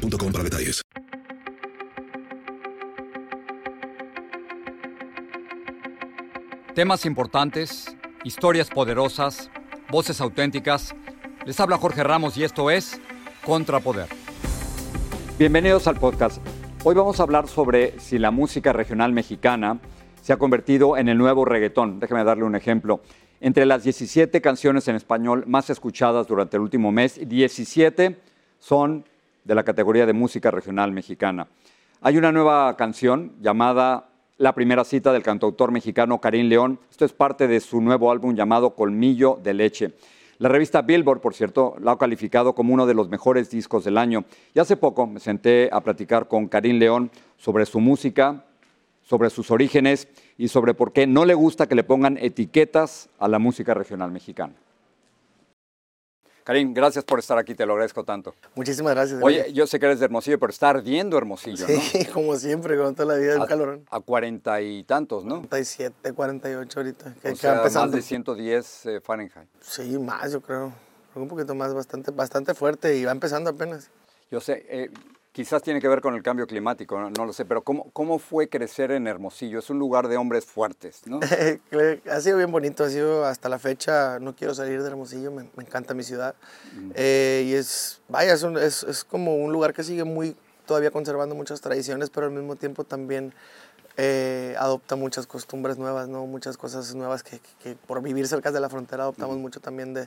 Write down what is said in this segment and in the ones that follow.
para detalles. Temas importantes, historias poderosas, voces auténticas. Les habla Jorge Ramos y esto es Contrapoder. Bienvenidos al podcast. Hoy vamos a hablar sobre si la música regional mexicana se ha convertido en el nuevo reggaetón. Déjeme darle un ejemplo. Entre las 17 canciones en español más escuchadas durante el último mes, 17 son de la categoría de música regional mexicana. Hay una nueva canción llamada La primera cita del cantautor mexicano Karim León. Esto es parte de su nuevo álbum llamado Colmillo de Leche. La revista Billboard, por cierto, la ha calificado como uno de los mejores discos del año. Y hace poco me senté a platicar con Karim León sobre su música, sobre sus orígenes y sobre por qué no le gusta que le pongan etiquetas a la música regional mexicana. Karim, gracias por estar aquí, te lo agradezco tanto. Muchísimas gracias. Oye, yo sé que eres de Hermosillo, pero está ardiendo Hermosillo, ¿no? Sí, como siempre, con toda la vida del calorón. A cuarenta y tantos, ¿no? 47, 48 ahorita. Que o sea, más de 110 eh, Fahrenheit. Sí, más yo creo. Un poquito más, bastante, bastante fuerte y va empezando apenas. Yo sé, eh, Quizás tiene que ver con el cambio climático, no, lo sé, pero ¿cómo, ¿cómo, fue crecer en Hermosillo? Es un lugar de hombres fuertes, ¿no? ha sido bien bonito, ha sido hasta la fecha, no quiero salir de Hermosillo, me, encanta mi ciudad. Eh, y es, vaya, es, es, es, como un lugar que sigue muy, todavía conservando muchas tradiciones, pero al mismo tiempo también eh, adopta muchas costumbres nuevas, ¿no? Muchas cosas nuevas que, que, por vivir cerca de la frontera adoptamos mucho también de,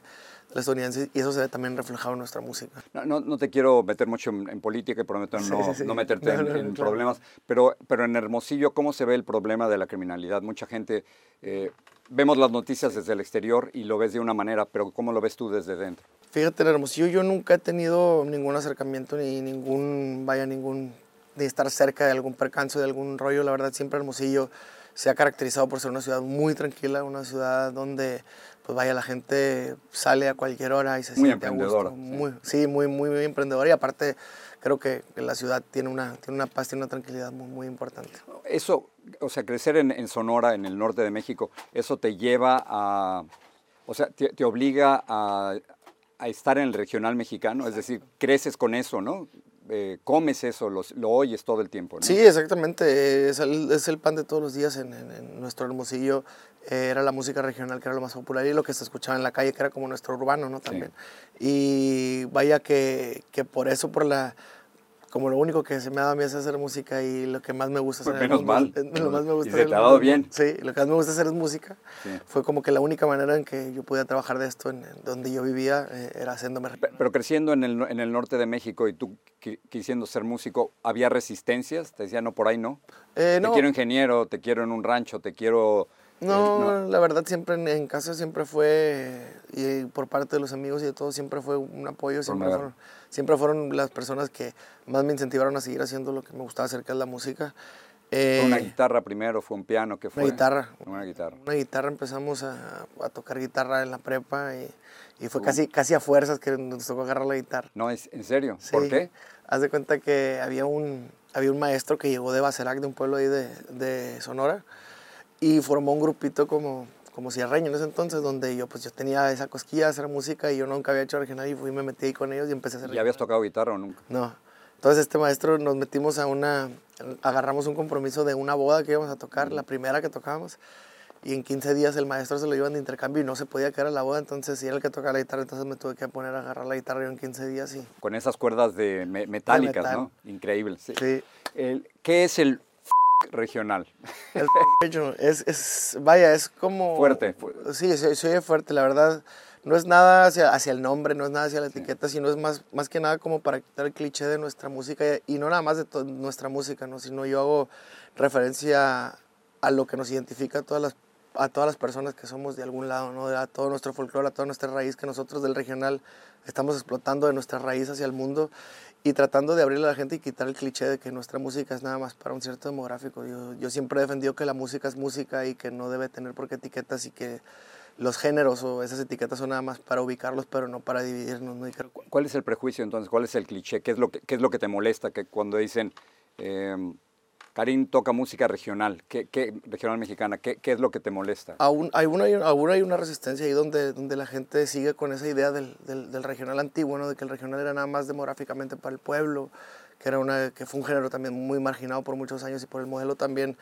de estadounidenses y eso se ve también reflejado en nuestra música. No, no, te quiero meter mucho en, política y prometo no, no meterte en, problemas, pero, pero en Hermosillo, ¿cómo se ve el problema de la criminalidad? Mucha gente, eh, vemos las noticias desde el exterior y lo ves de una manera, pero ¿cómo lo ves tú desde dentro? Fíjate, en Hermosillo yo nunca he tenido ningún acercamiento ni ningún, vaya, ningún de estar cerca de algún percance, de algún rollo. La verdad, siempre Hermosillo se ha caracterizado por ser una ciudad muy tranquila, una ciudad donde, pues vaya, la gente sale a cualquier hora y se muy siente a gusto. Muy, sí, muy, muy, muy emprendedora. Y aparte, creo que la ciudad tiene una, tiene una paz, tiene una tranquilidad muy, muy importante. Eso, o sea, crecer en, en, Sonora, en el norte de México, eso te lleva a, o sea, te, te obliga a, a estar en el regional mexicano, es decir, creces con eso, ¿no? Eh, comes eso, lo, lo, oyes todo el tiempo. ¿no? Sí, exactamente. Es el, es el, pan de todos los días en, en, en nuestro hermosillo. Eh, era la música regional que era lo más popular y lo que se escuchaba en la calle, que era como nuestro urbano, ¿no? También. Sí. Y vaya que, que por eso, por la como lo único que se me ha dado a mí es hacer música y lo que más me gusta pues hacer menos mal. Es, lo más me gusta y se te ha dado bien. Sí, lo que más me gusta hacer es música. Sí. Fue como que la única manera en que yo podía trabajar de esto, en, en donde yo vivía, eh, era haciéndome... Pero, pero, creciendo en el, en el norte de México y tú quisiendo ser músico, ¿había resistencias? Te decían, no, por ahí no. Eh, no. Te quiero ingeniero, te quiero en un rancho, te quiero... No, eh, no, la verdad siempre en, en, casa siempre fue, y por parte de los amigos y de todo, siempre fue un apoyo, siempre fueron, siempre fueron las personas que más me incentivaron a seguir haciendo lo que me gustaba hacer, que es la música. Eh, ¿Fue una guitarra primero? ¿Fue un piano? ¿Qué fue? Una guitarra. Una guitarra. Una guitarra, empezamos a, a tocar guitarra en la prepa y, y fue uh. casi, casi a fuerzas que nos tocó agarrar la guitarra. No, ¿en serio? Sí. ¿Por qué? Haz de cuenta que había un, había un maestro que llegó de Bacerac, de un pueblo ahí de, de Sonora, y formó un grupito como, como cierreño en ese entonces, donde yo pues yo tenía esa cosquilla de hacer música y yo nunca había hecho original y fui me metí ahí con ellos y empecé a hacer ¿Y habías tocado guitarra o nunca? No. Entonces este maestro nos metimos a una, agarramos un compromiso de una boda que íbamos a tocar, la primera que tocábamos, y en 15 días el maestro se lo iban de intercambio y no se podía quedar a la boda, entonces si era el que tocaba la guitarra, entonces me tuve que poner a agarrar la guitarra yo en 15 días y... Con esas cuerdas de me metálicas, de metal. ¿no? Increíble. Sí. sí. El, ¿Qué es el regional? El es, es, vaya, es como... Fuerte. Sí, se, se oye fuerte, la verdad. No es nada hacia, hacia, el nombre, no es nada hacia la etiqueta, sino es más, más que nada como para quitar el cliché de nuestra música y no nada más de nuestra música, ¿no? sino yo hago referencia a lo que nos identifica a todas las a todas las personas que somos de algún lado, ¿no? a todo nuestro folclore, a toda nuestra raíz que nosotros del regional estamos explotando de nuestra raíz hacia el mundo y tratando de abrirle a la gente y quitar el cliché de que nuestra música es nada más para un cierto demográfico. Yo, yo siempre he defendido que la música es música y que no debe tener por qué etiquetas y que los géneros o esas etiquetas son nada más para ubicarlos, pero no para dividirnos. ¿no? ¿Cuál es el prejuicio entonces? ¿Cuál es el cliché? ¿Qué es lo que, qué es lo que te molesta que cuando dicen... Eh, Karim toca música regional, ¿qué, qué regional mexicana? ¿Qué, ¿Qué, es lo que te molesta? Aún hay, una, aún hay una resistencia ahí donde, donde la gente sigue con esa idea del, del, del, regional antiguo, ¿no? de que el regional era nada más demográficamente para el pueblo, que, era una, que fue un género también muy marginado por muchos años y por el modelo también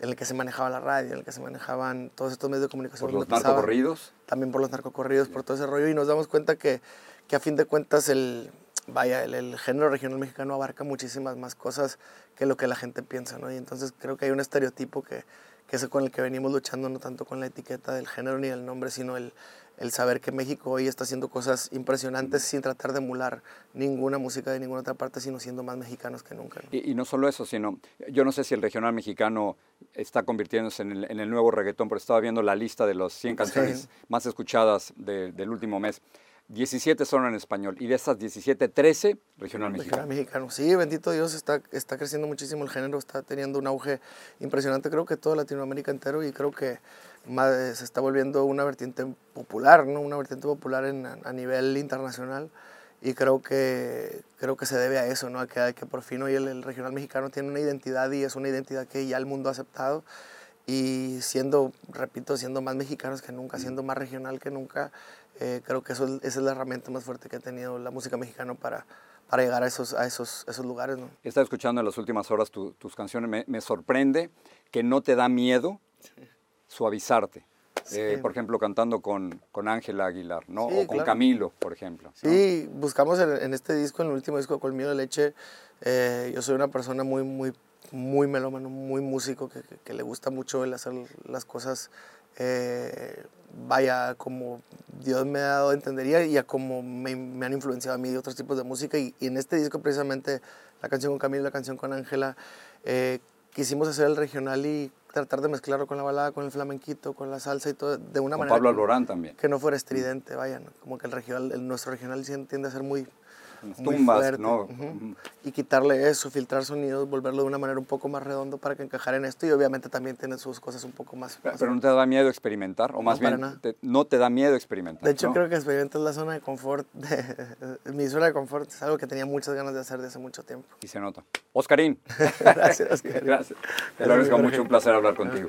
en el que se manejaba la radio, en el que se manejaban todos estos medios de comunicación. ¿Por los narcocorridos? También por los narcocorridos, por todo ese rollo. Y nos damos cuenta que, que a fin de cuentas el, vaya, el, el, género regional mexicano abarca muchísimas más cosas que lo que la gente piensa, ¿no? Y entonces creo que hay un estereotipo que, que es con el que venimos luchando, no tanto con la etiqueta del género ni el nombre, sino el, el saber que México hoy está haciendo cosas impresionantes sin tratar de emular ninguna música de ninguna otra parte, sino siendo más mexicanos que nunca. ¿no? Y, y, no solo eso, sino yo no sé si el regional mexicano está convirtiéndose en el, en el nuevo reggaetón, pero estaba viendo la lista de las 100 canciones sí. más escuchadas de, del último mes. 17 son en español y de esas 17, 13 regional mexicano. Mexicano, sí, bendito Dios, está, está creciendo muchísimo el género, está teniendo un auge impresionante, creo que toda Latinoamérica entero y creo que más, se está volviendo una vertiente popular, ¿no? una vertiente popular en, a nivel internacional y creo que, creo que se debe a eso, ¿no? a que, que por fin hoy el, el regional mexicano tiene una identidad y es una identidad que ya el mundo ha aceptado y siendo, repito, siendo más mexicanos que nunca, siendo más regional que nunca, eh, creo que eso, esa es la herramienta más fuerte que ha tenido la música mexicana para, para llegar a esos, a esos, esos lugares. ¿no? He estado escuchando en las últimas horas tu, tus canciones, me, me, sorprende que no te da miedo sí. suavizarte. Sí. Eh, por ejemplo, cantando con Ángela Aguilar, ¿no? Sí, o con claro. Camilo, por ejemplo. Sí, ¿no? buscamos en, en, este disco, en el último disco, Colmillo de Leche, eh, yo soy una persona muy, muy, muy melómano, muy músico, que, que, que le gusta mucho el hacer las cosas eh, vaya, como Dios me ha dado a entender y a como me, me, han influenciado a mí de otros tipos de música. Y, y, en este disco, precisamente, la canción con Camilo, la canción con Ángela, eh, quisimos hacer el regional y tratar de mezclarlo con la balada, con el flamenquito, con la salsa y todo, de una con manera. Pablo Alborán también. Que no fuera estridente, vaya, ¿no? como que el, regional, el, nuestro regional tiende a ser muy tumbas, fuerte, ¿no? Uh -huh. Y quitarle eso, filtrar sonidos, volverlo de una manera un poco más redondo para que encajara en esto y obviamente también tiene sus cosas un poco más... Pero, pero no te da miedo experimentar, o más no, bien, te, no te da miedo experimentar. De hecho, ¿no? creo que experimentar es la zona de confort, de, mi zona de confort es algo que tenía muchas ganas de hacer desde hace mucho tiempo. Y se nota. Oscarín. Gracias, Oscarín. Gracias. Te lo agradezco mucho, un placer hablar contigo.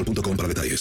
boostmobile.com para detalles.